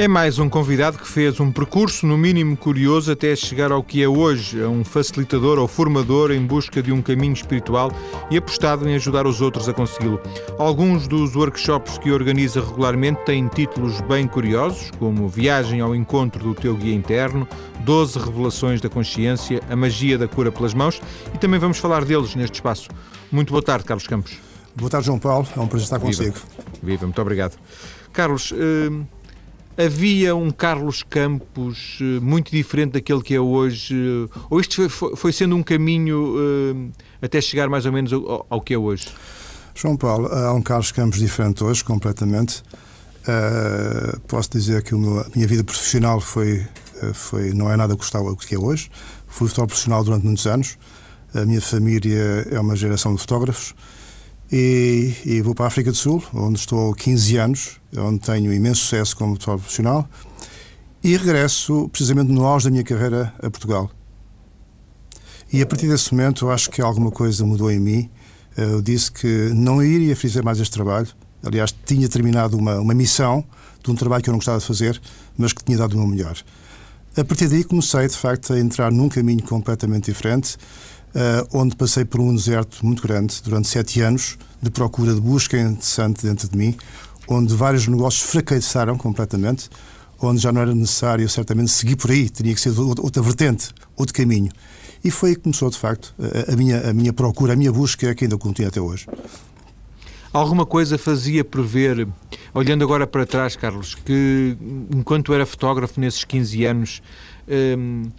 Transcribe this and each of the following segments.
É mais um convidado que fez um percurso, no mínimo curioso, até chegar ao que é hoje, a um facilitador ou formador em busca de um caminho espiritual e apostado em ajudar os outros a consegui-lo. Alguns dos workshops que organiza regularmente têm títulos bem curiosos, como Viagem ao Encontro do Teu Guia Interno, 12 Revelações da Consciência, A Magia da Cura pelas Mãos e também vamos falar deles neste espaço. Muito boa tarde, Carlos Campos. Boa tarde, João Paulo. É um prazer estar consigo. Viva, Viva muito obrigado. Carlos, eh, havia um Carlos Campos eh, muito diferente daquele que é hoje? Eh, ou isto foi, foi sendo um caminho eh, até chegar mais ou menos ao, ao, que é hoje? João Paulo, há um Carlos Campos diferente hoje, completamente. Uh, posso dizer que a minha vida profissional foi, foi, não é nada o que é hoje. Fui fotógrafo profissional durante muitos anos. A minha família é uma geração de fotógrafos. E, e, vou para a África do Sul, onde estou há 15 anos, onde tenho imenso sucesso como profissional, e regresso precisamente no auge da minha carreira a Portugal. E a partir desse momento acho que alguma coisa mudou em mim. Eu disse que não iria fazer mais este trabalho. Aliás, tinha terminado uma, uma missão de um trabalho que eu não gostava de fazer, mas que tinha dado o meu melhor. A partir daí comecei, de facto, a entrar num caminho completamente diferente onde passei por um deserto muito grande durante sete anos de procura de busca interessante dentro de mim, onde vários negócios fracassaram completamente, onde já não era necessário certamente seguir por aí, teria que ser outra vertente, outro caminho. E foi aí que começou, de facto, a, a minha, a minha procura, a minha busca, que ainda continua até hoje. Alguma coisa fazia prever, olhando agora para trás, Carlos, que enquanto era fotógrafo nesses 15 anos, hum,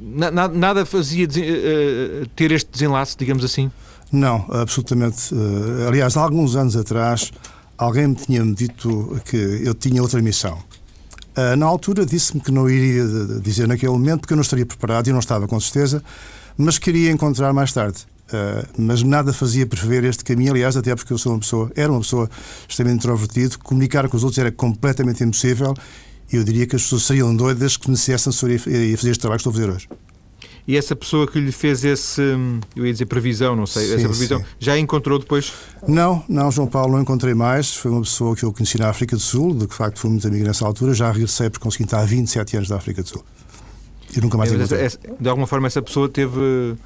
nada, nada fazia uh, ter este desenlace, digamos assim? Não, absolutamente. Uh, aliás, há alguns anos atrás, alguém me tinha dito que eu tinha outra missão. Uh, na altura disse-me que não iria dizer naquele momento porque eu não estaria preparado e não estava com certeza, mas queria encontrar mais tarde. Uh, mas nada fazia prever este caminho, aliás, até porque eu sou uma pessoa, era uma pessoa extremamente introvertida, comunicar com os outros era completamente impossível eu diria que as pessoas seriam doidas que necessitassem a fazer este trabalho que estou a fazer hoje. E essa pessoa que lhe fez esse, eu ia dizer previsão, não sei, sim, essa previsão, sim. já encontrou depois? Não, não, João Paulo, não encontrei mais. Foi uma pessoa que eu conheci na África do Sul, de que, facto fui muito amigo nessa altura. Já regressei porque consegui estar há 27 anos da África do Sul. E nunca mais é, encontrei. De alguma forma, essa pessoa teve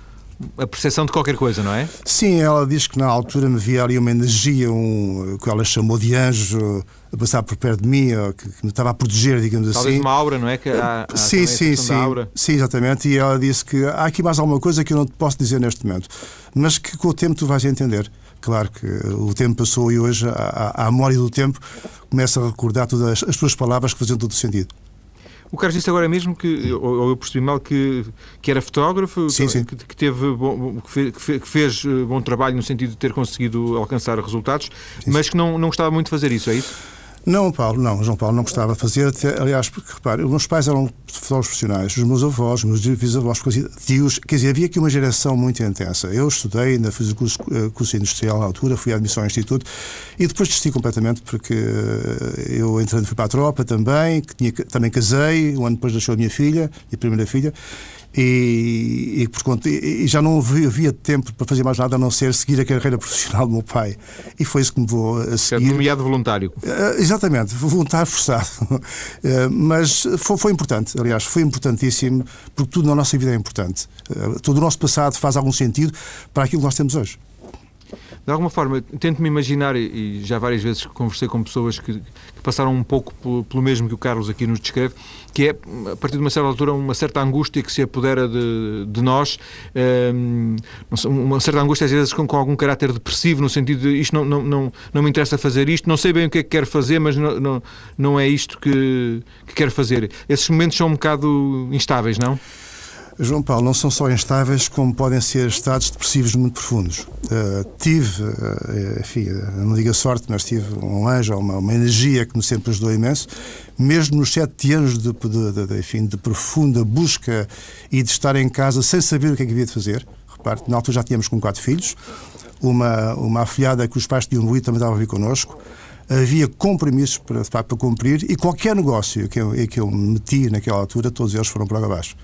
a percepção de qualquer coisa, não é? Sim, ela diz que na altura me via ali uma energia, um, que ela chamou de anjo, a passar por perto de mim, que, que me estava a proteger, digamos Talvez assim. Talvez uma aura, não é? Que há, há sim, sim, sim. Sim, exatamente. E ela disse que há aqui mais alguma coisa que eu não te posso dizer neste momento, mas que com o tempo tu vais entender. Claro que o tempo passou e hoje, à, à memória do tempo, começa a recordar todas as, as tuas palavras que faziam todo o sentido. O Carlos disse agora mesmo que, ou eu percebi mal, que, que era fotógrafo, sim, sim. Que, que, teve bom, que, fez, que fez eh, bom trabalho no sentido de ter conseguido alcançar resultados, sim, mas que não, não gostava muito de fazer isso, é isso? Não, Paulo, não. João Paulo não gostava de fazer. Até, aliás, porque, repare, os meus pais eram fotógrafos profissionais, os meus avós, os meus bisavós, tios. Quer dizer, havia aqui uma geração muito intensa. Eu estudei, ainda fiz o curso, eh, curso industrial na altura, fui à admissão ao Instituto e depois desisti completamente porque eh, eu entrando fui para a tropa também, que tinha, também casei, um ano depois deixou a minha filha, minha primeira filha, e, e, por conta, e já não havia, havia, tempo para fazer mais nada a não ser seguir a carreira profissional do meu pai. E foi isso que me vou a seguir. nomeado voluntário. Uh, exatamente, voluntário forçado. Uh, mas foi, foi, importante, aliás, foi importantíssimo, porque tudo na nossa vida é importante. Uh, todo o nosso passado faz algum sentido para aquilo que nós temos hoje de alguma forma, tento-me imaginar, e já várias vezes conversei com pessoas que, que passaram um pouco pelo, mesmo que o Carlos aqui nos descreve, que é, a partir de uma certa altura, uma certa angústia que se apodera de, de nós, um, uma certa angústia, às vezes, com, com, algum caráter depressivo, no sentido de isto não, não, não, não me interessa fazer isto, não sei bem o que é que quero fazer, mas não, não, não é isto que, que quero fazer. Esses momentos são um bocado instáveis, não? João Paulo, não são só instáveis, como podem ser estados depressivos muito profundos. Uh, tive, uh, enfim, não digo a sorte, mas tive um anjo, uma, uma, energia que me sempre ajudou imenso, mesmo nos sete anos de, de, de, enfim, de profunda busca e de estar em casa sem saber o que é que havia de fazer. Repare, na altura já tínhamos com quatro filhos, uma, uma afilhada que os pais tinham morrido também estava a vir connosco havia compromissos para, para cumprir e qualquer negócio que eu, que eu meti naquela altura, todos eles foram para abaixo.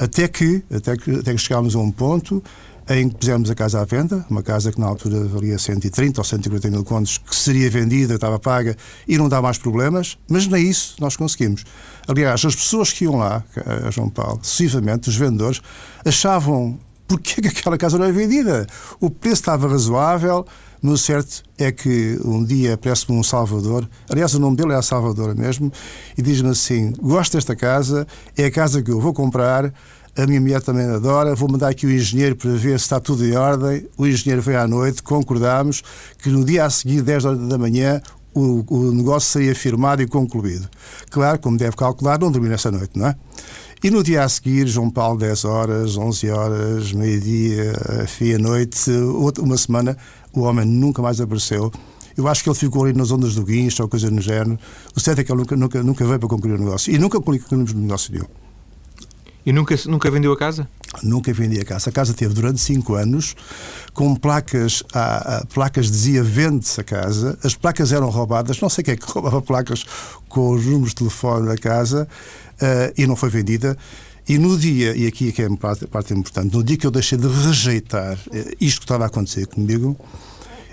Até que, até que, até que chegámos a um ponto em que pusemos a casa à venda, uma casa que na altura valia 130 ou 140 mil contos, que seria vendida, estava paga e não dá mais problemas, mas nem isso nós conseguimos. Aliás, as pessoas que iam lá, a João Paulo, sucessivamente, os vendedores, achavam porque que aquela casa não é vendida? O preço estava razoável, mas o certo é que um dia aparece-me um Salvador, aliás, o nome dele é a Salvador mesmo, e diz-me assim: Gosto desta casa, é a casa que eu vou comprar a minha mulher também adora. Vou mandar aqui o engenheiro para ver se está tudo em ordem. O engenheiro veio à noite, concordámos que no dia a seguir, 10 horas da manhã, o, o negócio seria firmado e concluído. Claro, como deve calcular, não dormi nessa noite, não é? E no dia a seguir, João Paulo, 10 horas, 11 horas, meio-dia, fim à noite, uma semana, o homem nunca mais apareceu. Eu acho que ele ficou ali nas ondas do guincho ou coisa no género. O certo é que ele nunca, nunca, nunca veio para concluir o negócio. E nunca concluímos o negócio nenhum. E nunca, nunca vendeu a casa? Nunca vendi a casa. A casa teve durante cinco anos com placas, a, a placas dizia vende-se a casa. As placas eram roubadas. Não sei quem é que roubava placas com os números de telefone da casa uh, e não foi vendida. E no dia, e aqui é que é a parte, parte importante, no dia que eu deixei de rejeitar uh, isto que estava a acontecer comigo,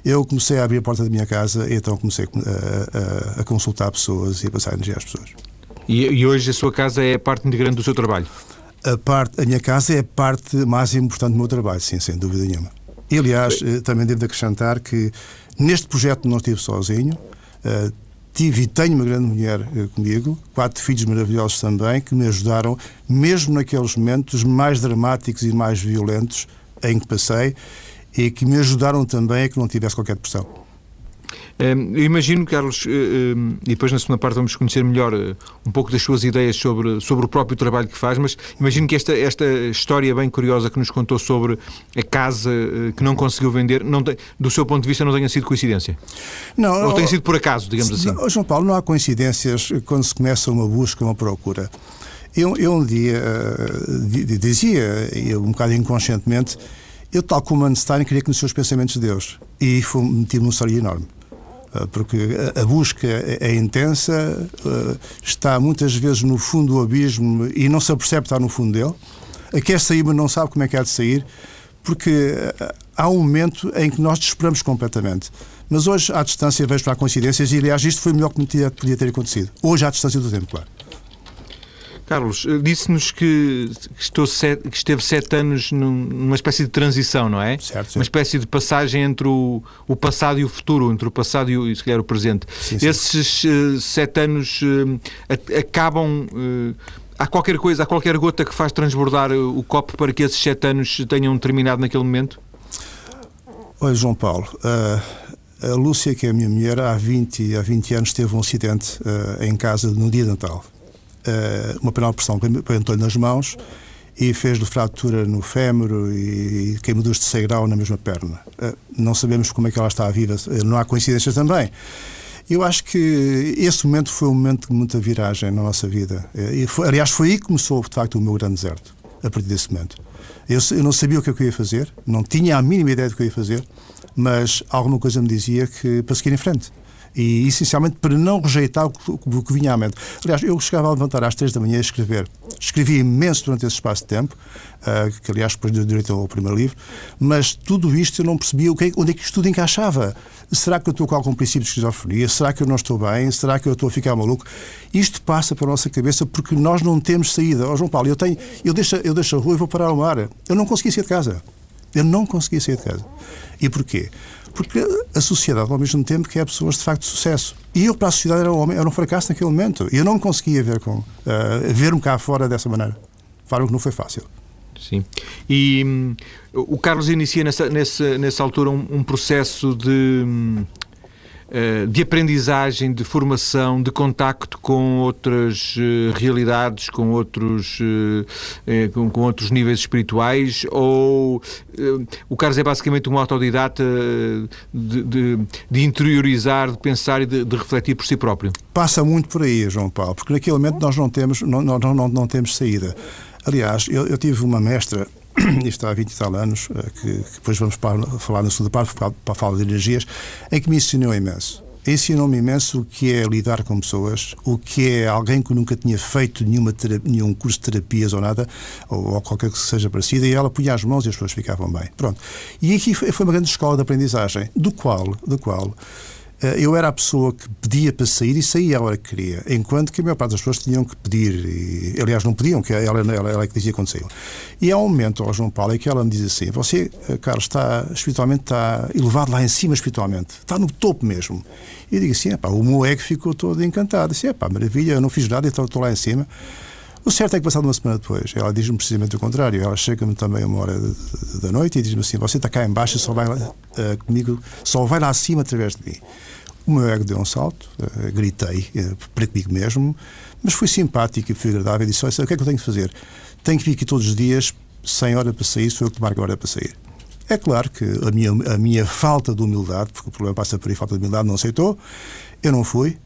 eu comecei a abrir a porta da minha casa e então comecei a, a, a consultar pessoas e a passar energia às pessoas. E, e hoje a sua casa é parte integrante do seu trabalho? a, parte, a minha casa é a parte mais importante do meu trabalho, sim, sem dúvida nenhuma. E, aliás, eh, também devo acrescentar que neste projeto não estive sozinho. Tive e tenho uma grande mulher uh, comigo, quatro filhos maravilhosos também, que me ajudaram, mesmo naqueles momentos mais dramáticos e mais violentos em que passei, e que me ajudaram também a que não tivesse qualquer pressão. Eu imagino, Carlos, eh, e depois na segunda parte vamos conhecer melhor eh, um pouco das suas ideias sobre, sobre o próprio trabalho que faz, mas imagino que esta, esta história bem curiosa que nos contou sobre a casa eh, que não conseguiu vender, não tem, do seu ponto de vista, não tenha sido coincidência? Não. Ou tenha sido por acaso, digamos assim? Não, João Paulo, não há coincidências quando se começa uma busca, uma procura. Eu, eu um dia dizia, um bocado inconscientemente, eu, tal como Einstein, queria conhecer os pensamentos de Deus. E meti-me num sonho enorme. Eh, porque a busca é, é intensa, eh, está muitas vezes no fundo do abismo e não se apercebe está no fundo dele. Quer sair, mas não sabe como é que há de sair, porque eh, há um momento em que nós desesperamos completamente. Mas hoje, à distância, vejo para coincidências e, aliás, isto foi o melhor que podia ter acontecido. Hoje, à distância do tempo, claro. Carlos, eh, disse-nos que, que, esteve sete anos numa espécie de transição, não é? Certo, sim. Uma espécie de passagem entre o, o, passado e o futuro, entre o passado e, o, se calhar, o presente. Sim, sim. Esses uh, sete anos uh, acabam. Uh, há qualquer coisa, há qualquer gota que faz transbordar o copo para que esses sete anos tenham terminado naquele momento? Olha, João Paulo, a Lúcia, que é a minha mulher, há 20, há 20 anos teve um acidente em casa no dia de Natal uh, uma panela de pressão que entrou-lhe nas mãos e fez-lhe fratura no fémur e queimaduras de 6 grau na mesma perna. Uh, não sabemos como é que ela está viva, eh, não há coincidências também. Eu acho que esse momento foi um momento de muita viragem na nossa vida. E foi, aliás, foi aí que começou, de facto, o meu grande deserto, a partir desse momento. Eu, eu não sabia o que eu ia fazer, não tinha a mínima ideia do que eu ia fazer, mas alguma coisa me dizia que para seguir em frente e essencialmente para não rejeitar o que, vinha à mente. Aliás, eu chegava a levantar às três da manhã a escrever. Escrevi imenso durante esse espaço de tempo, uh, que aliás depois deu direito ao primeiro livro, mas tudo isto eu não percebia o que, é, onde é que isto tudo encaixava. Será que eu estou com algum princípio de esquizofrenia? Será que eu não estou bem? Será que eu estou a ficar maluco? Isto passa para a nossa cabeça porque nós não temos saída. Oh, João Paulo, eu, tenho, eu, deixo, eu deixo a rua e vou parar ao mar. Eu não conseguia sair de casa. Eu não conseguia sair de casa. E porquê? Porque a sociedade, ao mesmo tempo, quer pessoas de facto de sucesso. E eu, para a sociedade, era um, homem, era um fracasso naquele momento. E eu não conseguia ver com, uh, ver-me cá fora dessa maneira. Claro que não foi fácil. Sim. E hum, o Carlos inicia nessa, nessa, nessa altura um, um processo de. Hum, de aprendizagem, de formação, de contacto com outras eh, realidades, com outros, eh, com outros níveis espirituais, ou o Carlos é basicamente um autodidata de, de, de interiorizar, de pensar e de, de, refletir por si próprio? Passa muito por aí, João Paulo, porque naquele momento nós não temos, não, não, não, não temos saída. Aliás, eu, eu tive uma mestra isto há 20 e tal anos, eh, que, que depois vamos para, falar na segunda parte, para, para a fala de energias, em que me ensinou imenso. ensinou-me imenso o que é lidar com pessoas, o que é alguém que nunca tinha feito nenhuma terapia, nenhum curso de terapias ou nada, ou, ou qualquer que seja parecida, e ela punha as mãos e as pessoas ficavam bem. Pronto. E aqui foi, foi uma grande escola de aprendizagem, do qual, do qual eu era a pessoa que pedia para sair e saía a hora que queria, enquanto que a maior parte das pessoas tinham que pedir, e, aliás, não pediam, que ela, ela, ela é que dizia quando saiu. E há um momento ao João Paulo em que ela me diz assim: Você, eh, Carlos, está espiritualmente, está elevado lá em cima espiritualmente, está no topo mesmo. E eu digo assim: o meu ego ficou todo encantado. Disse: pá, maravilha, eu não fiz nada, então estou lá em cima. O certo é que, passado uma semana depois, ela diz-me precisamente o contrário. Ela chega-me também uma hora da noite e diz-me assim: Você está cá embaixo, só vai lá, uh, comigo, só vai lá acima através de mim. O meu ego deu um salto, uh, gritei uh, para comigo mesmo, mas fui simpático e fui agradável e disse: Olha, o que é que eu tenho que fazer? Tenho que vir aqui todos os dias, sem hora para sair, sou eu que marco a hora para sair. É claro que a minha, a minha falta de humildade, porque o problema passa por aí, falta de humildade, não aceitou, eu não fui,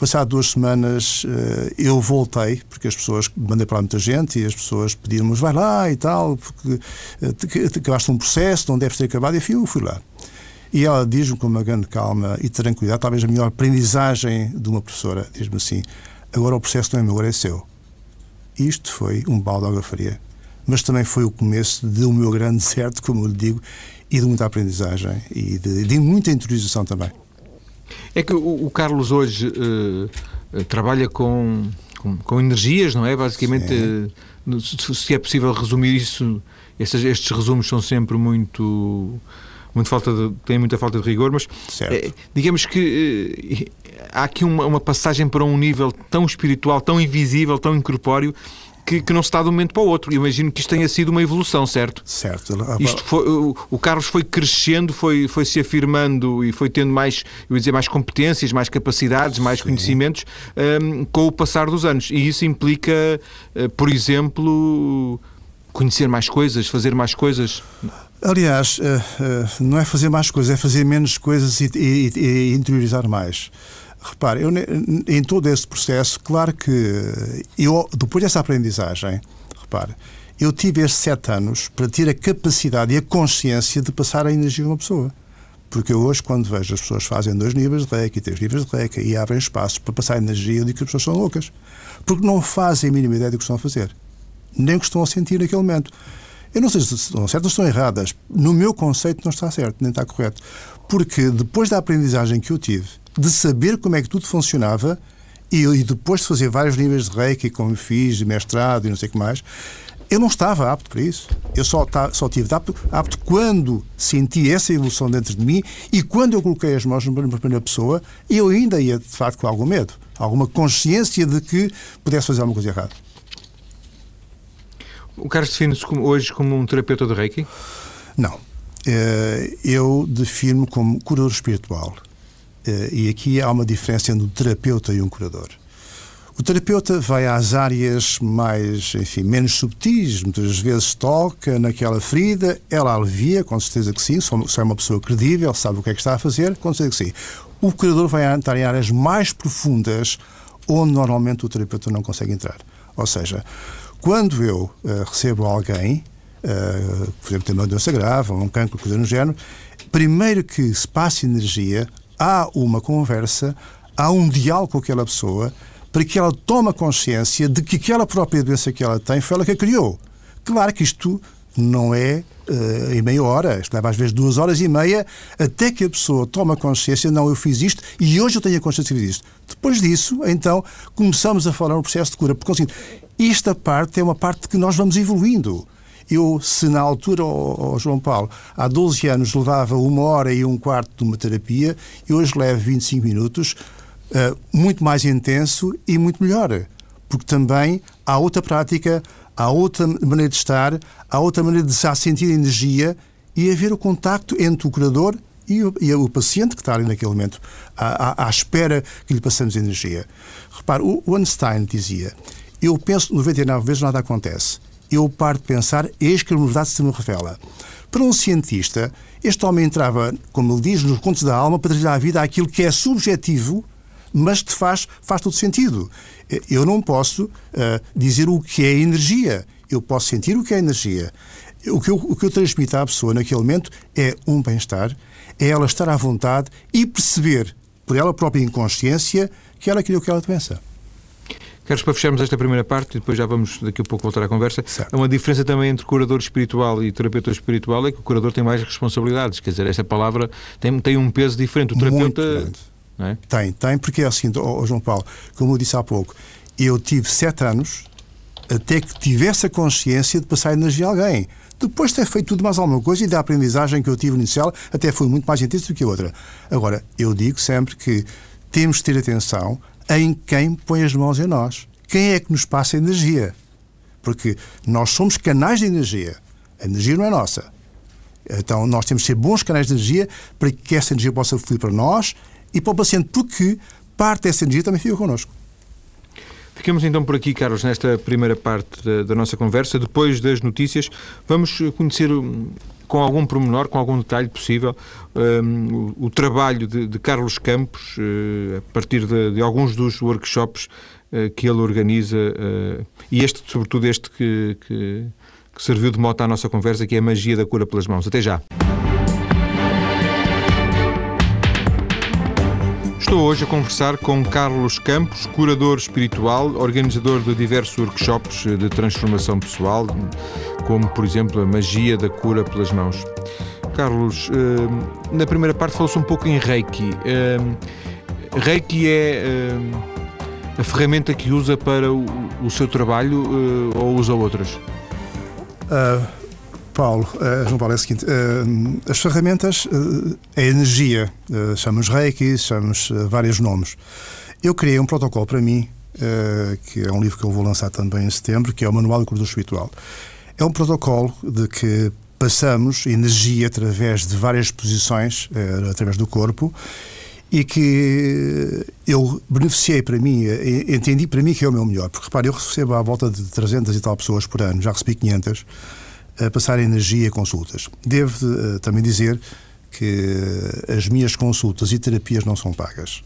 Passado duas semanas eh, eu voltei, porque as pessoas, mandei para lá muita gente e as pessoas pediram-me, vai lá e tal, porque eh, acabaste um processo, não deves ter acabado, e eu fui lá. E ela diz-me com uma grande calma e tranquilidade, talvez a melhor aprendizagem de uma professora, diz-me assim, agora o processo não é meu, agora é seu. Isto foi um balde de água fria. Mas também foi o começo do meu grande certo, como eu lhe digo, e de muita aprendizagem e de, de muita interiorização também. É que o, o Carlos hoje uh, trabalha com, com, com, energias, não é? Basicamente, uh, se é possível resumir isso, estes, estes resumos são sempre muito muito falta de, tem muita falta de rigor, mas é, digamos que é, há aqui uma, uma, passagem para um nível tão espiritual, tão invisível, tão incorpóreo, que, que, não se está de um momento para o outro. Imagino que isto tenha sido uma evolução, certo? Certo. Isto foi, o, o, Carlos foi crescendo, foi, foi se afirmando e foi tendo mais, eu ia dizer, mais competências, mais capacidades, mais Sim. conhecimentos um, com o passar dos anos. E isso implica, uh, por exemplo, conhecer mais coisas, fazer mais coisas. Aliás, uh, uh, não é fazer mais coisas, é fazer menos coisas e, e, e interiorizar mais. Repare, eu, em todo esse processo, claro que eu, depois dessa aprendizagem, repare, eu tive estes sete anos para ter a capacidade e a consciência de passar a energia a uma pessoa. Porque eu hoje, quando vejo as pessoas fazem dois níveis de reiki, três níveis de reiki e abrem espaços para passar energia, eu digo que as pessoas são loucas. Porque não fazem a mínima ideia do que estão a fazer. Nem o que estão a sentir naquele momento. Eu não sei se estão certas ou estão erradas. No meu conceito não está certo, nem está correto. Porque depois da aprendizagem que eu tive, de saber como é que tudo funcionava e, e depois de fazer vários níveis de reiki, como fiz, de mestrado e não sei o que mais, eu não estava apto para isso. Eu só, só tive apto, apto quando senti essa evolução dentro de mim e quando eu coloquei as mãos na primeira pessoa, eu ainda ia, de facto, com algum medo, alguma consciência de que pudesse fazer alguma coisa errada. O Carlos define-se hoje como um terapeuta de Reiki? Não. Eh, eu defino como curador espiritual. Eh, e aqui há uma diferença entre um terapeuta e um curador. O terapeuta vai às áreas mais, enfim, menos subtis, muitas vezes toca naquela ferida, ela alivia, com certeza que sim, se é uma pessoa credível, sabe o que é que está a fazer, com certeza que sim. O curador vai entrar em áreas mais profundas, onde normalmente o terapeuta não consegue entrar. Ou seja, quando eu uh, recebo alguém, uh, por exemplo, tem uma doença grave, um cancro, coisa no género, primeiro que se passe energia, há uma conversa, há um diálogo com aquela pessoa para que ela tome consciência de que aquela própria doença que ela tem foi ela que a criou. Claro que isto não é uh, em meia hora, isto leva às vezes duas horas e meia, até que a pessoa toma consciência, não, eu fiz isto e hoje eu tenho a consciência de isto. Depois disso, então, começamos a falar no processo de cura, porque, assim, esta parte é uma parte que nós vamos evoluindo. Eu, se na altura, oh, oh, João Paulo, há 12 anos levava uma hora e um quarto de uma terapia, eu hoje levo 25 minutos, uh, muito mais intenso e muito melhor. Porque também há outra prática, há outra maneira de estar, há outra maneira de já sentir energia e haver o contacto entre o curador e o, e o, paciente que está ali naquele momento, à, à, à espera que lhe passemos energia. Repare, o Einstein dizia: Eu penso 99 vezes nada acontece eu paro de pensar, eis que a verdade se me revela. Para um cientista, este homem entrava, como ele diz, nos contos da alma para trazer à vida aquilo que é subjetivo, mas que faz, faz todo sentido. Eu não posso uh, dizer o que é energia. Eu posso sentir o que é energia. O que, eu, o que eu transmito à pessoa naquele momento é um bem-estar, é ela estar à vontade e perceber por ela própria inconsciência, que ela criou aquela doença. Queres para fecharmos esta primeira parte e depois já vamos daqui a pouco voltar à conversa. Certo. Há uma diferença também entre curador espiritual e terapeuta espiritual é que o curador tem mais responsabilidades. Quer dizer, esta palavra tem, tem um peso diferente. O terapeuta. É? Tem, tem, porque é assim, oh, João Paulo, como eu disse há pouco, eu tive sete anos até que tivesse a consciência de passar energia a alguém. Depois de ter feito tudo mais alguma coisa e da aprendizagem que eu tive inicial, até foi muito mais intensa do que a outra. Agora, eu digo sempre que temos de ter atenção em quem põe as mãos em nós. Quem é que nos passa energia? Porque nós somos canais de energia. A energia não é nossa. Então, nós temos de ser bons canais de energia para que essa energia possa fluir para nós e para o paciente, porque parte dessa energia também fica connosco. Ficamos então por aqui, Carlos, nesta primeira parte da, da nossa conversa. Depois das notícias, vamos conhecer com algum pormenor, com algum detalhe possível, um, o, o, trabalho de, de Carlos Campos, uh, a partir de, de, alguns dos workshops uh, que ele organiza, uh, e este, sobretudo, este que, que, que serviu de moto à nossa conversa, que é a magia da cura pelas mãos. Até já. Estou hoje a conversar com Carlos Campos, curador espiritual, organizador de diversos workshops de transformação pessoal, como, por exemplo, a magia da cura pelas mãos. Carlos, eh, na primeira parte falou-se um pouco em Reiki. Eh, Reiki é eh, a ferramenta que usa para o seu trabalho ou usa outras? Uh Paulo, uh, João Paulo, é o seguinte: uh, as ferramentas, uh, a energia, chamamos Reiki, chamamos vários nomes. Eu criei um protocolo para mim, que é um livro que eu vou lançar também em setembro, que é o Manual do Curador Espiritual. É um protocolo de que passamos energia através de várias posições, através do corpo, e que eu beneficiei para mim, entendi para mim que é o meu melhor. Porque repare, eu recebo à volta de 300 e tal pessoas por ano, já recebi 500 a passar energia a consultas. Devo uh, também dizer que as minhas consultas e terapias não são pagas.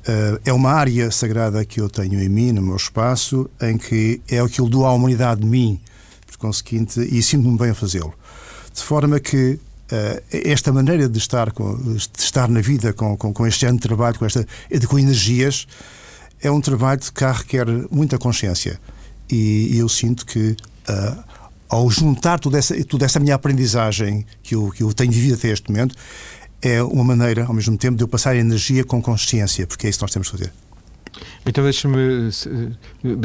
Uh, é uma área sagrada que eu tenho em mim, no meu espaço, em que é o que eu dou à humanidade de mim, por conseguinte, e sinto-me bem a fazê-lo. De forma que uh, esta maneira de estar, com, de estar na vida com, com, com este ano de trabalho, com, esta, com energias, é um trabalho que requer muita consciência. E, e eu sinto que uh, ao juntar toda essa, toda essa minha aprendizagem que eu, que eu tenho vivido até este momento, é uma maneira, ao mesmo tempo, de eu passar energia com consciência, porque é isso que nós temos que fazer. Então deixe-me,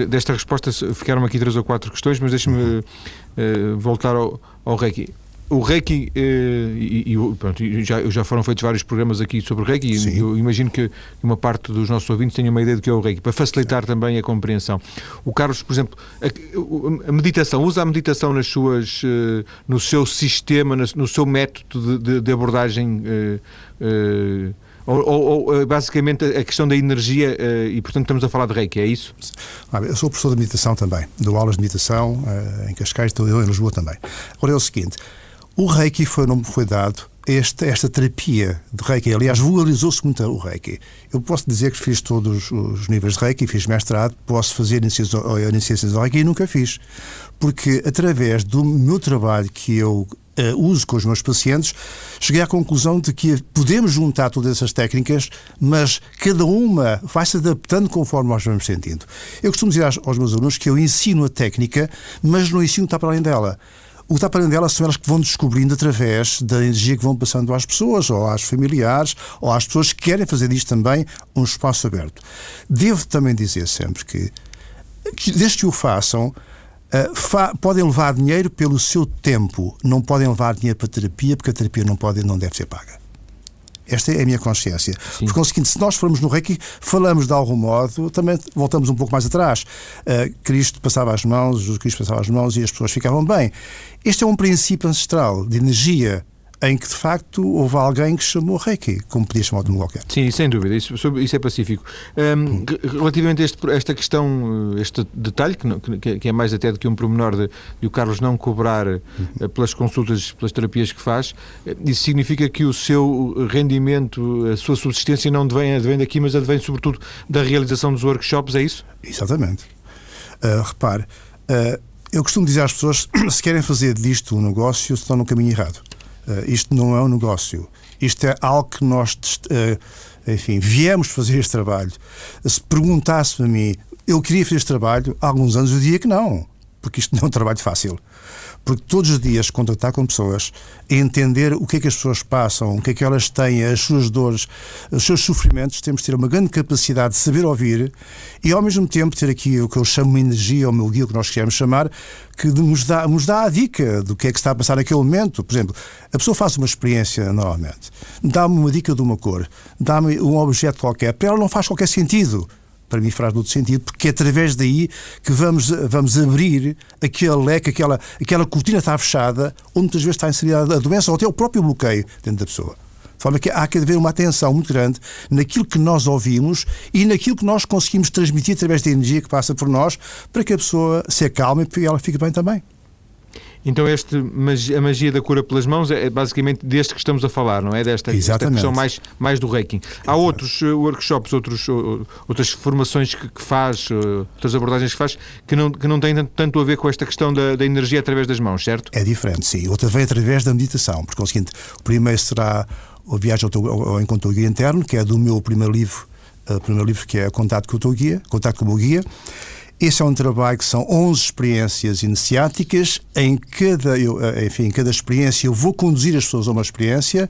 desta resposta ficaram aqui três ou quatro questões, mas deixe-me uh, voltar ao, ao Reiki o Reiki, eh, e, e pronto, já, já foram feitos vários programas aqui sobre o Reiki, Sim. e eu imagino que uma parte dos nossos ouvintes tenha uma ideia do que é o Reiki, para facilitar Sim. também a compreensão. O Carlos, por exemplo, a, a, meditação, usa a meditação nas suas, eh, no seu sistema, no seu método de, de abordagem. Uh, ou, ou, ou, basicamente a questão da energia e portanto estamos a falar de Reiki, é isso? Eu sou professor de meditação também, dou aulas de meditação em Cascais, estou em Lisboa também. Agora é o seguinte, o Reiki foi o nome que foi dado esta, esta terapia de Reiki. Aliás, valorizou-se muito o Reiki. Eu posso dizer que fiz todos os níveis de Reiki, fiz mestrado, posso fazer iniciações de Reiki e nunca fiz. Porque através do meu trabalho que eu uh, uso com os meus pacientes, cheguei à conclusão de que podemos juntar todas essas técnicas, mas cada uma vai se adaptando conforme nós vamos sentindo. Eu costumo dizer aos, aos meus alunos que eu ensino a técnica, mas não ensino estar para além dela. O que está para delas são elas que vão descobrindo através da energia que vão passando às pessoas, ou às familiares, ou às pessoas que querem fazer disto também um espaço aberto. Devo também dizer sempre que, desde que o façam, uh, fa podem levar dinheiro pelo seu tempo, não podem levar dinheiro para terapia, porque a terapia não pode não deve ser paga. Esta é a minha consciência. Sim. Por conseguinte, se nós formos no Reiki, falamos de algum modo, também voltamos um pouco mais atrás. Uh, Cristo passava as mãos, Jesus Cristo passava as mãos e as pessoas ficavam bem. Este é um princípio ancestral de energia em que de facto houve alguém que chamou Reiki, como podia chamar de um qualquer. Sim, sem dúvida, isso, isso é pacífico. Um, relativamente a este, esta questão, este detalhe, que, que, é mais até do que um pormenor de, de o Carlos não cobrar uhum. pelas consultas, pelas terapias que faz, eh, isso significa que o seu rendimento, a sua subsistência não advém, advém daqui, mas advém sobretudo da realização dos workshops, é isso? Exatamente. Uh, repare, uh, eu costumo dizer às pessoas, se querem fazer disto um negócio, estão no caminho errado. Uh, isto não é um negócio. Isto é algo que nós uh, enfim, viemos fazer este trabalho, se perguntasse-me a mim, eu queria fazer este trabalho, há alguns anos eu diria que não, porque isto não é um trabalho fácil. Porque todos os dias contactar com pessoas, entender o que é que as pessoas passam, o que é que elas têm, as suas dores, os seus sofrimentos, temos de ter uma grande capacidade de saber ouvir e ao mesmo tempo ter aqui o que eu chamo de energia, ou o meu guia, o que nós queremos chamar, que nos dá, nos dá a dica do que é que está a passar naquele momento. Por exemplo, a pessoa faz uma experiência normalmente, dá-me uma dica de uma cor, dá-me um objeto qualquer, para ela não faz qualquer sentido para mim faz todo sentido, porque é através daí que vamos, vamos abrir aquele leque, aquela, aquela cortina está fechada, onde muitas vezes está inserida a doença ou até o próprio bloqueio dentro da pessoa. De forma que há que haver uma atenção muito grande naquilo que nós ouvimos e naquilo que nós conseguimos transmitir através da energia que passa por nós para que a pessoa se acalme e ela fique bem também. Então este, a magia da cura pelas mãos é basicamente deste que estamos a falar, não é? Desta Exatamente. questão mais, mais do Reiki. Há outros uh, workshops, outros, uh, outras formações que, que faz, uh, outras abordagens que faz, que não, que não têm tanto, tanto a ver com esta questão da, da, energia através das mãos, certo? É diferente, sim. Outra vem através da meditação, porque é o seguinte, o primeiro será o Viagem ao, teu, ao Encontro do Guia Interno, que é do meu primeiro livro, o primeiro livro que é Contato com o teu guia, Contato com o meu guia, esse é um trabalho que são 11 experiências iniciáticas. Em cada, eu, eh, enfim, em cada experiência eu vou conduzir as pessoas a uma experiência.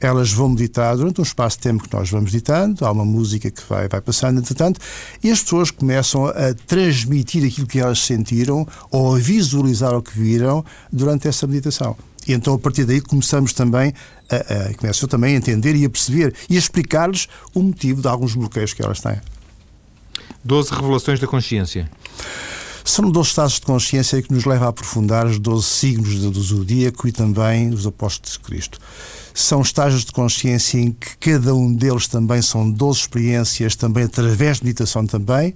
Elas vão meditar durante um espaço de tempo que nós vamos meditando. Há uma música que vai, vai passando, entretanto, e as pessoas começam a transmitir aquilo que elas sentiram ou a visualizar o que viram durante essa meditação. E então, a partir daí, começamos também a, a, começo também a entender e a perceber e a explicar-lhes o motivo de alguns bloqueios que elas têm. 12 revelações da consciência. São 12 estados de consciência que nos levam a aprofundar os 12 signos do zodíaco e também os apóstolos de Cristo. São estágios de consciência em que cada um deles também são 12 experiências, também através de meditação também,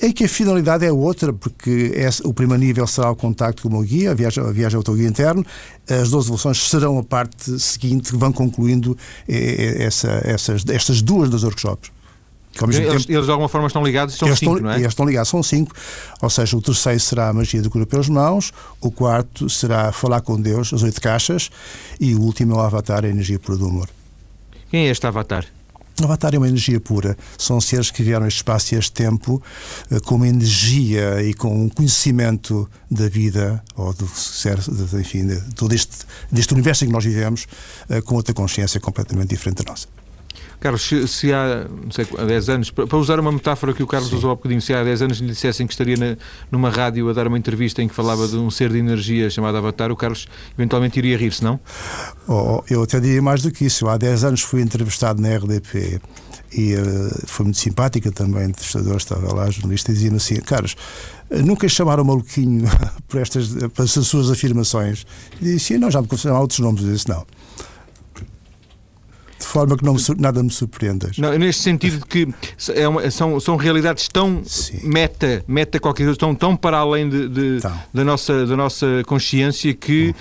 em que a finalidade é outra, porque é, o primeiro nível será o contacto com o meu guia, a viagem, a viagem ao teu guia interno, as 12 evoluções serão a parte seguinte que vão concluindo eh, eh, essa, essas, estas duas das workshops. Eles, tempo, eles, de alguma forma estão ligados e são cinco, estão, não é? Eles estão ligados, são cinco. Ou seja, o terceiro será a magia do cura pelas mãos, o quarto será falar com Deus, as oito caixas, e o último é o avatar, a energia pura do amor. Quem é este avatar? O avatar é uma energia pura. São seres que vieram este espaço e este tempo eh, com uma energia e com um conhecimento da vida, ou do ser, enfim, de todo este, deste universo em que nós vivemos, eh, com outra consciência completamente diferente da nossa. Carlos, se, se, há, não sei, há 10 anos, para usar uma metáfora que o Carlos Sim. usou há bocadinho, se há 10 anos lhe dissessem que estaria na, numa rádio a dar uma entrevista em que falava de um ser de energia chamado Avatar, o Carlos eventualmente iria rir-se, não? Oh, eu até diria mais do que isso. Há 10 anos fui entrevistado na RDP e uh, foi muito simpática também, a entrevistadora estava lá, jornalista, dizia-me assim: Carlos, nunca chamaram maluquinho por estas, por estas suas afirmações. E disse: Não, já me confirmaram outros nomes. Eu disse: Não forma que não me, nada me surpreenda. Não, neste sentido de que é uma, são, são realidades tão Sim. meta, meta qualquer coisa, tão, tão para além de, de da, nossa, da nossa consciência que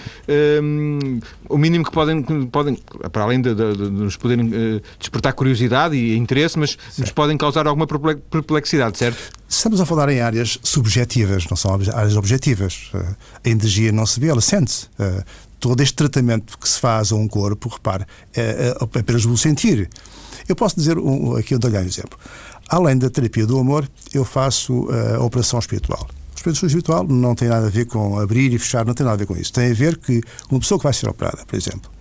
um, o mínimo que podem, podem para além de, de, de nos poderem uh, despertar curiosidade e interesse, mas certo. nos podem causar alguma perplexidade, certo? Estamos a falar em áreas subjetivas, não são áreas objetivas. Uh, a energia não se vê, ela sente. Todo este tratamento que se faz a um corpo, repare, é, é apenas o sentir. Eu posso dizer, um, aqui eu dou-lhe um exemplo. Além da terapia do amor, eu faço uh, a operação espiritual. A operação espiritual não tem nada a ver com abrir e fechar, não tem nada a ver com isso. Tem a ver que uma pessoa que vai ser operada, por exemplo,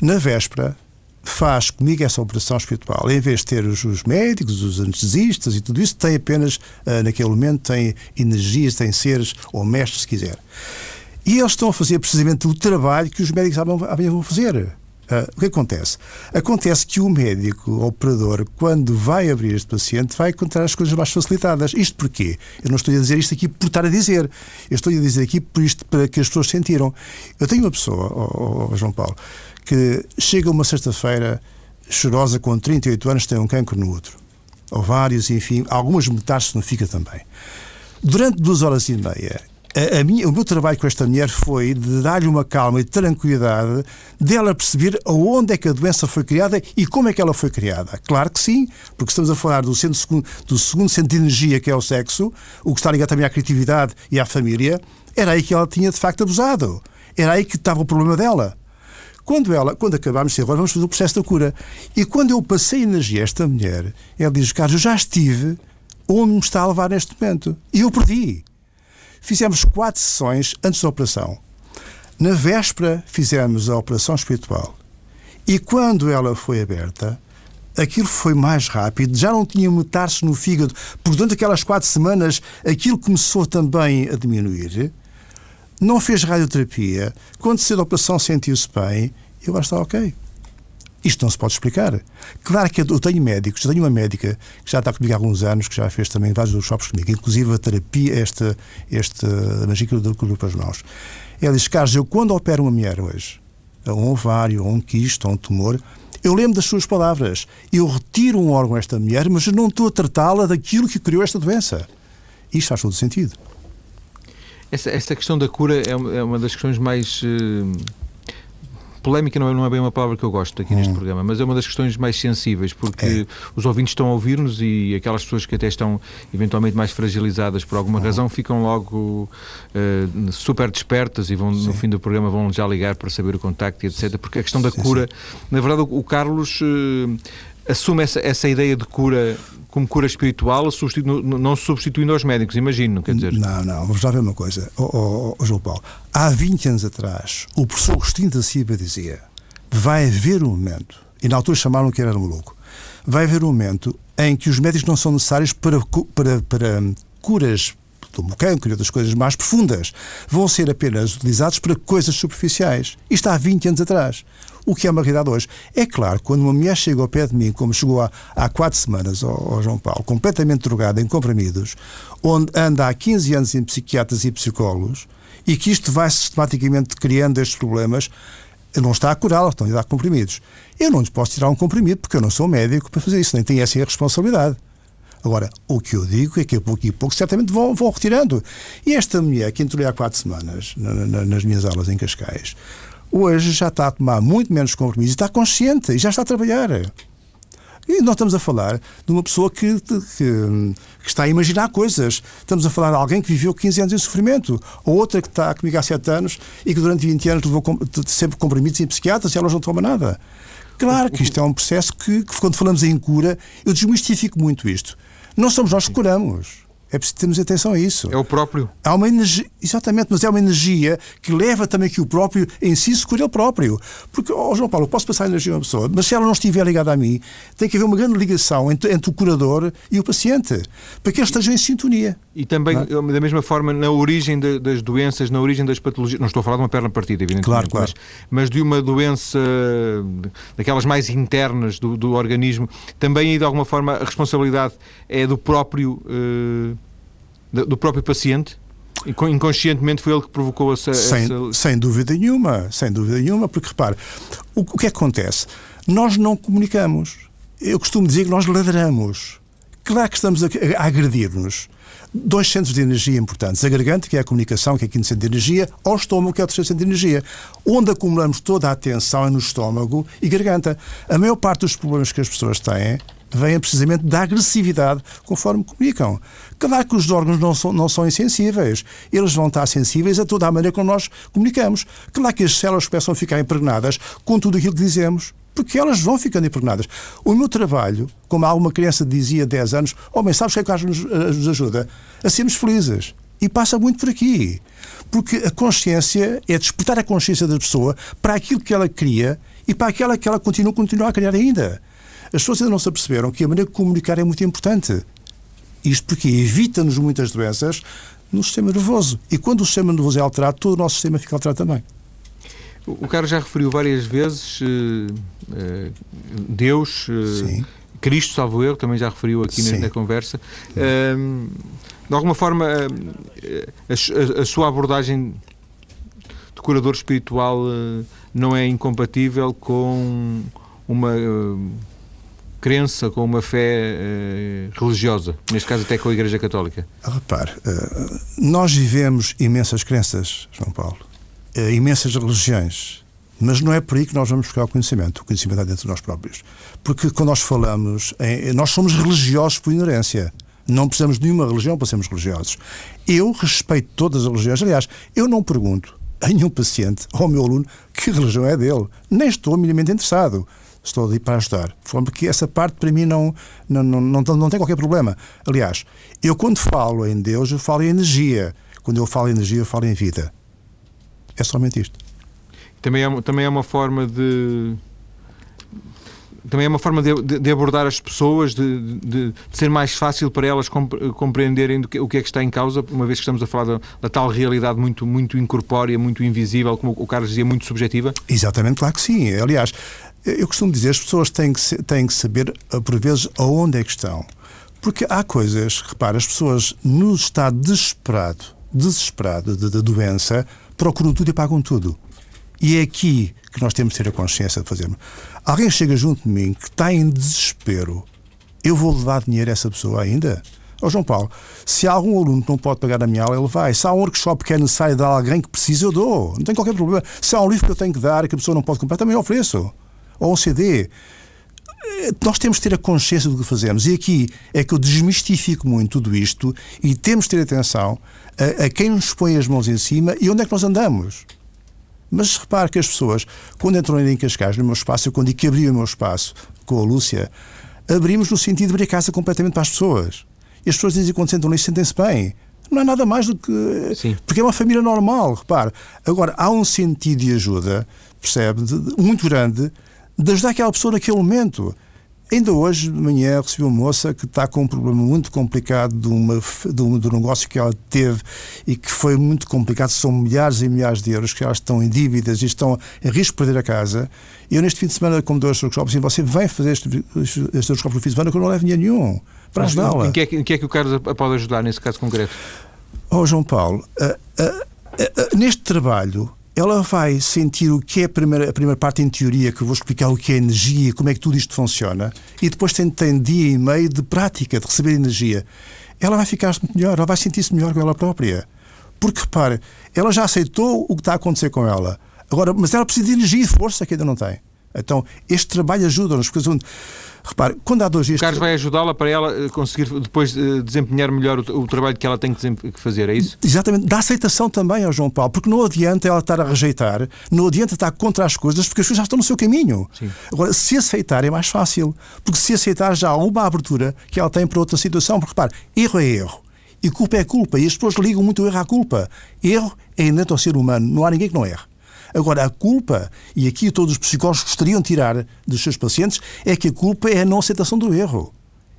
na véspera, faz comigo essa operação espiritual. Em vez de ter os, os médicos, os anestesistas e tudo isso, tem apenas, uh, naquele momento, tem energias, tem seres ou mestres, se quiser. E eles estão a fazer precisamente o trabalho que os médicos amanhã vão fazer. Uh, o que acontece? Acontece que o médico, o operador, quando vai abrir este paciente, vai encontrar as coisas mais facilitadas. Isto porquê? Eu não estou a dizer isto aqui por estar a dizer. Eu estou a dizer aqui por isto para que as pessoas sentiram. Eu tenho uma pessoa, oh, oh, João Paulo, que chega uma sexta-feira chorosa com 38 anos, tem um cancro no outro. Ovários, enfim, algumas metástases não fica também. Durante duas horas e meia, a, a minha, o meu trabalho com esta mulher foi de dar-lhe uma calma e tranquilidade dela perceber aonde é que a doença foi criada e como é que ela foi criada. Claro que sim, porque estamos a falar do, centro, do segundo centro de energia, que é o sexo, o que está ligado também à criatividade e à família, era aí que ela tinha de facto abusado. Era aí que estava o problema dela. Quando, ela, quando acabámos de ser, agora vamos fazer o processo da cura. E quando eu passei energia a esta mulher, ela diz: Carlos, eu já estive onde me está a levar neste momento. E eu perdi. Fizemos quatro sessões antes da operação. Na véspera, fizemos a operação espiritual. E quando ela foi aberta, aquilo foi mais rápido, já não tinha metar-se no fígado. Portanto, aquelas quatro semanas, aquilo começou também a diminuir. Não fez radioterapia. Quando saiu da operação, sentiu-se bem. E agora está ok. Isto não se pode explicar. Claro que eu tenho médicos, eu tenho uma médica que já está comigo há alguns anos, que já fez também vários workshops comigo, inclusive a terapia, esta, esta magia do para as mãos. Ela diz: Carlos, eu quando opero uma mulher hoje, a um ovário, a um quisto, a um tumor, eu lembro das suas palavras. Eu retiro um órgão a esta mulher, mas eu não estou a tratá-la daquilo que criou esta doença. Isto faz todo sentido. Essa, essa questão da cura é uma, é uma das questões mais. Uh polémica não é, não é bem uma palavra que eu gosto aqui hum. neste programa, mas é uma das questões mais sensíveis, porque é. os ouvintes estão a ouvir-nos e aquelas pessoas que até estão eventualmente mais fragilizadas por alguma hum. razão ficam logo uh, super despertas e vão, no fim do programa vão já ligar para saber o contacto e etc. Porque a questão da sim, cura, sim. na verdade, o, o Carlos. Uh, assume essa, essa ideia de cura como cura espiritual, substitu não substituindo aos médicos, imagino, quer dizer. Não, não, vamos lá ver uma coisa, oh, oh, oh, João Paulo. Há 20 anos atrás, o professor Agostinho da Silva dizia: vai haver um momento, e na altura chamaram que era maluco, vai haver um momento em que os médicos não são necessários para, para, para curas como o cancro e outras coisas mais profundas, vão ser apenas utilizados para coisas superficiais. Isto há 20 anos atrás o que é uma realidade hoje. É claro, quando uma mulher chega ao pé de mim, como chegou há, há quatro semanas ao, ao João Paulo, completamente drogada em comprimidos, onde anda há 15 anos em psiquiatras e psicólogos, e que isto vai sistematicamente criando estes problemas, não está a curá-la, estão a dar comprimidos. Eu não lhes posso tirar um comprimido porque eu não sou médico para fazer isso, nem tenho essa responsabilidade. Agora, o que eu digo é que a pouco e pouco certamente vão, vão retirando. E esta mulher que entrou há quatro semanas na, na, nas minhas aulas em Cascais hoje já está a tomar muito menos compromissos, está consciente e já está a trabalhar. E nós estamos a falar de uma pessoa que, que, que, está a imaginar coisas. Estamos a falar de alguém que viveu 15 anos em sofrimento. Ou outra que está comigo há 7 anos e que durante 20 anos levou sempre comprimidos em psiquiatras e elas não tomam nada. Claro que isto é um processo que, que, quando falamos em cura, eu desmistifico muito isto. Não somos nós que curamos. É preciso termos atenção a isso. É o próprio. Há uma energia, exatamente, mas é uma energia que leva também que o próprio em si se cure ele próprio. Porque, oh, João Paulo, eu posso passar a energia a uma pessoa, mas se ela não estiver ligada a mim, tem que haver uma grande ligação entre, entre o curador e o paciente, para que eles estejam em sintonia. E também, é? da mesma forma, na origem de, das doenças, na origem das patologias, não estou a falar de uma perna partida, evidentemente, claro, claro. Mas, mas, de uma doença daquelas mais internas do, do organismo, também aí, de alguma forma, a responsabilidade é do próprio. Uh, do próprio paciente? Inconscientemente foi ele que provocou essa sem, essa... sem dúvida nenhuma, sem dúvida nenhuma, porque repare, o, o que acontece? Nós não comunicamos. Eu costumo dizer que nós ladramos. Claro que estamos a, a agredir-nos. Dois centros de energia importantes. A garganta, que é a comunicação, que é quinto centro de energia, ou o estômago, que é o terceiro centro de energia. Onde acumulamos toda a atenção é no estômago e garganta. A maior parte dos problemas que as pessoas têm vêm precisamente da agressividade conforme comunicam. Claro que os órgãos não são, não são insensíveis. Eles vão estar sensíveis a toda a maneira como nós comunicamos. Claro que as células começam a ficar impregnadas com tudo aquilo que dizemos. Porque elas vão ficando impregnadas. O meu trabalho, como alguma criança dizia há 10 anos, homem, sabes o que é que nos, eh, nos ajuda? A sermos felizes. E passa muito por aqui. Porque a consciência é despertar a consciência da pessoa para aquilo que ela cria e para aquela que ela continua, continua a criar ainda. As pessoas ainda não se aperceberam que a maneira de comunicar é muito importante. Isto porque evita-nos muitas doenças no sistema nervoso. E quando o sistema nervoso é alterado, todo o nosso sistema fica alterado também. O Carlos já referiu várias vezes uh, uh, Deus, uh, Cristo, salvo eu, também já referiu aqui na, na, conversa. Ehm, de alguma forma, a, a, a, sua abordagem de curador espiritual não é incompatível com uma crença, com uma fé uh, religiosa, neste caso até com a Igreja Católica? Repare, uh, nós vivemos imensas crenças, João Paulo, uh, imensas religiões, mas não é por aí que nós vamos buscar o conhecimento. O conhecimento é dentro de nós próprios. Porque quando nós falamos, em, nós somos religiosos por inerência. Não precisamos de nenhuma religião para sermos religiosos. Eu respeito todas as religiões. Aliás, eu não pergunto a nenhum paciente ou ao meu aluno que religião é dele. Nem estou minimamente interessado. Estou ali para ajudar. Porque essa parte para mim não, não, não, não, não tem qualquer problema. Aliás, eu quando falo em Deus, eu falo em energia. Quando eu falo em energia, eu falo em vida. É somente isto. Também é, também é uma forma de também é uma forma de, de, de abordar as pessoas, de, de, ser mais fácil para elas compreenderem que, o que é que está em causa, uma vez que estamos a falar da, da, tal realidade muito, muito incorpórea, muito invisível, como o Carlos dizia, muito subjetiva? Exatamente, claro que sim. Aliás, eu costumo dizer, as pessoas têm que, têm que saber, eh, por vezes, aonde é que estão. Porque há coisas, repara, as pessoas no estado desesperado, desesperado da de, doença, procuram tudo e pagam tudo. E é aqui que nós temos de ter a consciência de fazermos. Alguém chega junto de mim que está em desespero, eu vou levar dinheiro a essa pessoa ainda? Ó João Paulo, se há algum aluno que não pode pagar a minha aula, ele vai. Se há um workshop que é necessário dar a alguém que precisa, eu dou. Não tem qualquer problema. Se há um livro que eu tenho que dar e que a pessoa não pode comprar, também ofereço. Ou um CD. Nós temos de ter a consciência do que fazemos. E aqui é que eu desmistifico muito tudo isto e temos de ter atenção a, a quem nos põe as mãos em cima e onde é que nós andamos. Mas repare que as pessoas, quando entram em Cascais, no meu espaço, eu quando digo que abri o meu espaço com a Lúcia, abrimos no sentido de abrir a casa completamente para as pessoas. E as pessoas dizem quando sentam ali, sentem-se bem. Não é nada mais do que. Sim. Porque é uma família normal, repare. Agora, há um sentido de ajuda, percebe, de, de, muito grande, de ajudar aquela pessoa naquele momento. Ainda hoje, de manhã, recebi uma moça que está com um problema muito complicado de, uma, de, um, de um negócio que ela teve e que foi muito complicado. São milhares e milhares de euros que elas estão em dívidas e estão em risco de perder a casa. E eu, neste fim de semana, como dou este workshop, assim, você vem fazer este, este workshop no fim de semana que eu não levo dinheiro nenhum para ajudá-la. Em que, é que, em que é que o Carlos pode ajudar nesse caso concreto? Oh, João Paulo, uh, uh, uh, neste trabalho ela vai sentir o que é a primeira, a primeira parte em teoria, que eu vou explicar o que é energia, como é que tudo isto funciona, e depois tem, tem dia e meio de prática, de receber energia. Ela vai ficar melhor, ela vai sentir-se melhor com ela própria. Porque, repare, ela já aceitou o que está a acontecer com ela. Agora, mas ela precisa de energia e força que ainda não tem. Então, este trabalho ajuda-nos, porque Repare, quando há dois dias. O Carlos vai ajudá-la para ela eh, conseguir depois eh, desempenhar melhor o, o, trabalho que ela tem que fazer, é isso? Exatamente. Da aceitação também ao João Paulo, porque não adianta ela estar a rejeitar, não adianta estar contra as coisas, porque as coisas já estão no seu caminho. Sim. Agora, se aceitar é mais fácil, porque se aceitar já há uma abertura que ela tem para outra situação. Porque repare, erro é erro. E culpa é culpa. E as pessoas ligam muito o erro à culpa. Erro é inerente ao ser humano. Não há ninguém que não erre. Agora, a culpa, e aqui todos os psicólogos gostariam de tirar dos seus pacientes, é que a culpa é a não aceitação do erro.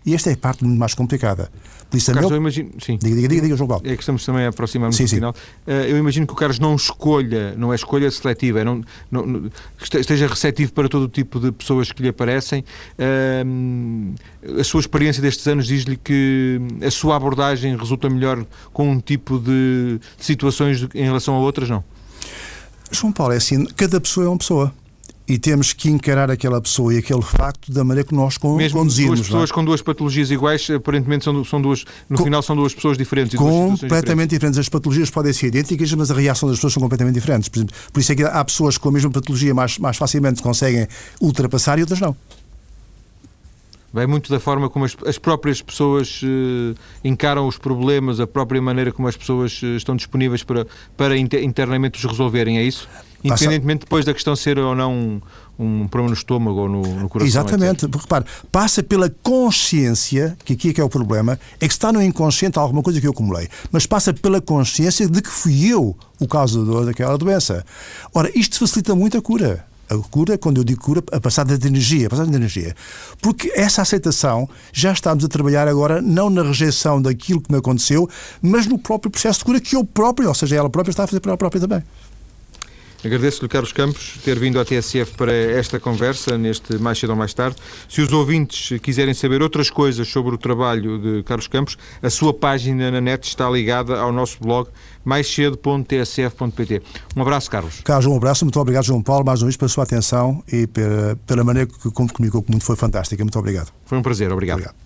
E esta é a parte muito mais complicada. Por isso, Carlos, meu... eu imagino... Sim. Diga, diga, diga, diga, João Paulo. É que estamos também a aproximar-nos do final. Uh, eu imagino que o Carlos não escolha, não é escolha seletiva, é não, não, não, esteja receptivo para todo o tipo de pessoas que lhe aparecem. Uh, a sua experiência destes anos diz-lhe que a sua abordagem resulta melhor com um tipo de, de situações em relação a outras, não? João Paulo, é assim, cada pessoa é uma pessoa. E temos que encarar aquela pessoa e aquele facto da maneira que nós con Mesmo conduzimos. duas pessoas é? com duas patologias iguais, aparentemente são, são duas, no com, final são duas pessoas diferentes. completamente diferentes. diferentes. As patologias podem ser idênticas, mas a reação das pessoas são completamente diferentes. Por, exemplo, por isso é que há pessoas com a mesma patologia mais, mais facilmente conseguem ultrapassar e outras não. Vai muito da forma como as, as próprias pessoas uh, encaram os problemas, a própria maneira como as pessoas uh, estão disponíveis para, para inter, internamente os resolverem, é isso? Independentemente depois da questão ser ou não um, um problema no estômago ou no, no coração. Exatamente, porque repare, passa pela consciência, que aqui é que é o problema, é que está no inconsciente alguma coisa que eu acumulei, mas passa pela consciência de que fui eu o causador daquela doença. Ora, isto facilita muito a cura a cura, quando eu digo cura, a passada de energia, a passada de energia. Porque essa aceitação já estamos a trabalhar agora não na rejeição daquilo que me aconteceu, mas no próprio processo de cura que eu próprio, ou seja, ela própria está a fazer para ela própria também. Agradeço-lhe, Carlos Campos, ter vindo à TSF para esta conversa, neste mais cedo ou mais tarde. Se os ouvintes quiserem saber outras coisas sobre o trabalho de Carlos Campos, a sua página na net está ligada ao nosso blog maiscedo.tsf.pt. Um abraço, Carlos. Carlos, um abraço. Muito obrigado, João Paulo, mais uma vez pela sua atenção e pela, pela maneira que comunicou, que muito foi fantástica. Muito obrigado. Foi um prazer. obrigado. obrigado.